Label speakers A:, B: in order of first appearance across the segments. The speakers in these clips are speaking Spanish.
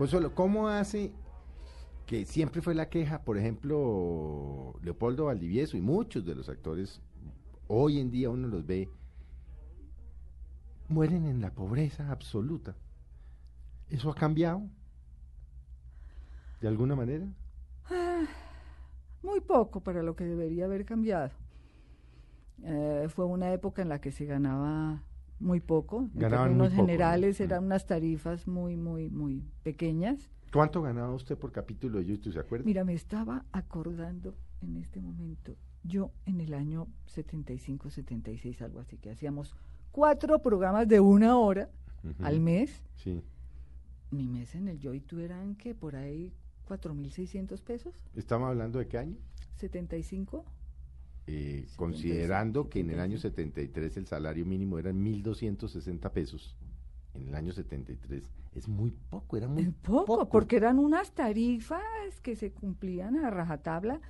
A: Consuelo, ¿cómo hace que siempre fue la queja, por ejemplo, Leopoldo Valdivieso y muchos de los actores, hoy en día uno los ve, mueren en la pobreza absoluta? ¿Eso ha cambiado? ¿De alguna manera?
B: Ah, muy poco para lo que debería haber cambiado. Eh, fue una época en la que se ganaba muy poco. En términos generales eran unas tarifas muy, muy, muy pequeñas.
A: ¿Cuánto ganaba usted por capítulo de YouTube, se acuerda?
B: Mira, me estaba acordando en este momento, yo en el año 75, 76, algo así, que hacíamos cuatro programas de una hora al mes. Sí. Mi mes en el YouTube eran que por ahí 4.600 pesos.
A: ¿Estamos hablando de qué año?
B: 75.
A: Eh, considerando que en el año 73 el salario mínimo era 1.260 pesos, en el año 73 es muy poco, era muy
B: poco, porque eran unas tarifas que se cumplían a rajatabla.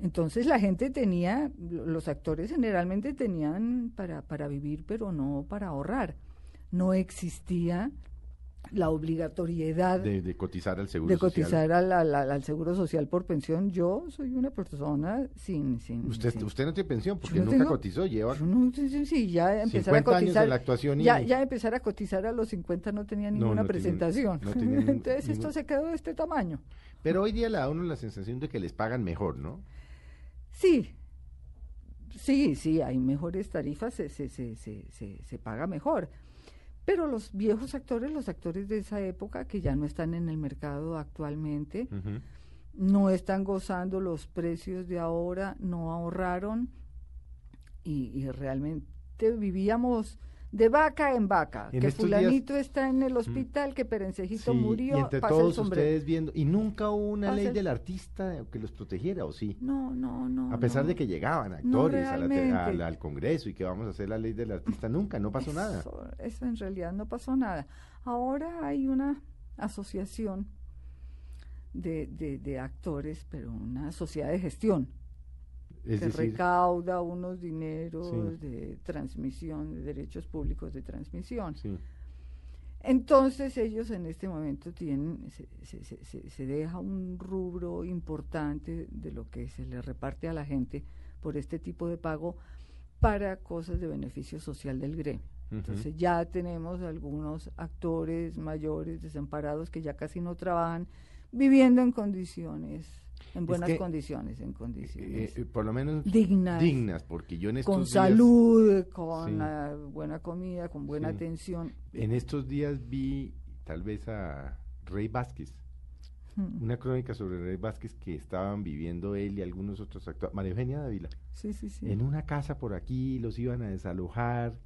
B: Entonces la gente tenía, los actores generalmente tenían para, para vivir, pero no para ahorrar. No existía la obligatoriedad
A: de, cotizar al seguro
B: de cotizar Al, al, seguro social por pensión yo soy una persona sin sin
A: usted usted no tiene pensión porque nunca cotizó lleva
B: sí, sí, ya empezar a cotizar actuación ya, ya empezar a cotizar a los 50 no tenía ninguna presentación. entonces esto se quedó de este tamaño.
A: Pero hoy día le da uno la sensación de que les pagan mejor no
B: sí sí sí hay mejores tarifas se se se se, se paga mejor pero los viejos actores, los actores de esa época que ya no están en el mercado actualmente, no están gozando los precios de ahora, no ahorraron. Y realmente vivíamos de vaca en vaca, que fulanito está en el hospital, que Perencejito murió,
A: y entre todos ustedes viendo, y nunca hubo una ley del artista que los protegiera, ¿o sí?
B: No, no, no.
A: A pesar de que llegaban actores al Congreso y que vamos a hacer la ley del artista, nunca, no pasó nada.
B: Eso en realidad no pasó nada. Ahora hay una asociación de, de, de actores, pero una sociedad de gestión que recauda unos dineros de transmisión, de derechos públicos de transmisión. Entonces ellos en este momento tienen, se, se, se, deja un rubro importante de lo que se le reparte a la gente por este tipo de pago para cosas de beneficio social del gremio. Entonces ya tenemos algunos actores mayores desamparados que ya casi no trabajan, viviendo en condiciones en buenas condiciones, en condiciones
A: eh, eh, por lo menos dignas, dignas, porque yo en estos
B: con salud, con buena comida, con buena atención.
A: En estos días vi tal vez a Rey Vázquez, hmm. una crónica sobre Rey Vázquez que estaban viviendo él y algunos otros actores, María Eugenia Dávila,
B: sí, sí, sí.
A: en una casa por aquí, los iban a desalojar.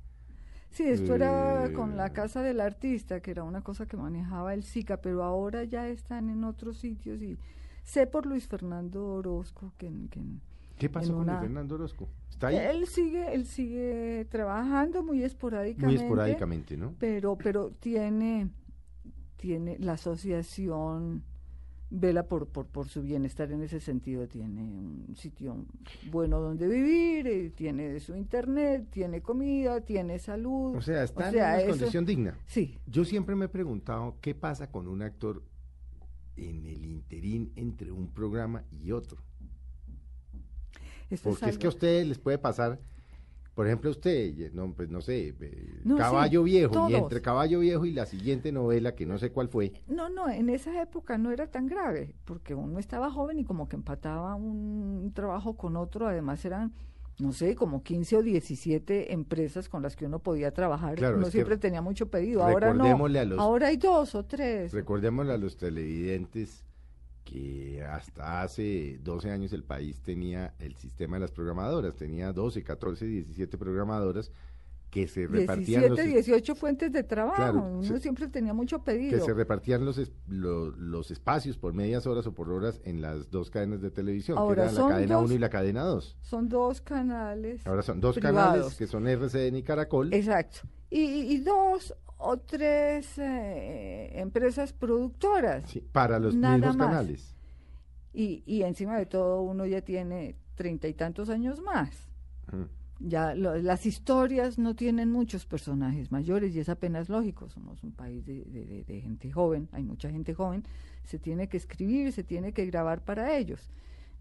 B: Sí, esto era con la eh, casa del artista, que era una cosa que manejaba el SICA, pero ahora ya están en otros sitios y Sé por Luis Fernando Orozco que...
A: ¿Qué pasó con Luis Fernando Orozco? ¿Está ahí?
B: Él sigue, él sigue trabajando muy esporádicamente.
A: Muy esporádicamente, ¿no?
B: Pero, pero tiene, tiene la asociación vela por, por, por su bienestar en ese sentido. Tiene un sitio bueno donde vivir, eh, tiene su internet, tiene comida, tiene salud.
A: O sea, está en una condición digna.
B: Sí.
A: Yo siempre me he preguntado qué pasa con un actor en el interín entre un programa y otro. Porque es, que a ustedes les puede pasar, por ejemplo, usted, no, pues no sé, Caballo Viejo, y entre Caballo Viejo y la siguiente novela, que no sé cuál fue.
B: No, no, en esa época no era tan grave, porque uno estaba joven y como que empataba un trabajo con otro, además eran no sé, como 15 o 17 empresas con las que uno podía trabajar. uno siempre tenía mucho pedido. Ahora no. ahora hay dos o tres.
A: Recordémosle a los televidentes que hasta hace 12 años el país tenía el sistema de las programadoras, tenía 12, 14, 17 programadoras que se repartían
B: 17, 18 fuentes de trabajo, uno siempre tenía mucho pedido.
A: Que se repartían los, los, espacios por medias horas o por horas en las dos cadenas de televisión, que eran la cadena 1 y la cadena 2.
B: Son dos canales.
A: Ahora son dos canales que son RCN y Caracol.
B: Exacto. Y, dos o tres eh, empresas productoras.
A: Sí, para los mismos canales.
B: Y, y encima de todo uno ya tiene treinta y tantos años más. Ya las historias no tienen muchos personajes mayores y es apenas lógico, somos un país de, gente joven, hay mucha gente joven, se tiene que escribir, se tiene que grabar para ellos.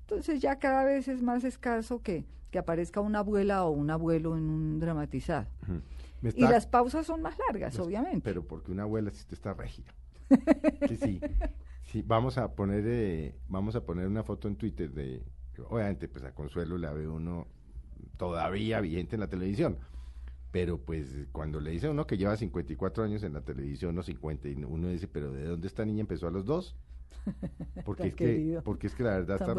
B: Entonces ya cada vez es más escaso que, que aparezca una abuela o un abuelo en un dramatizado. Y las pausas son más largas, obviamente.
A: Pero porque una abuela si está regia. sí, sí, vamos a poner eh, vamos a poner una foto en Twitter de obviamente pues a Consuelo la ve uno todavía vigente en la televisión. Pero pues cuando le dice a uno que lleva 54 años en la televisión o 50 y uno dice, pero ¿de dónde esta niña empezó a los dos? Porque, es, que, porque es que la verdad está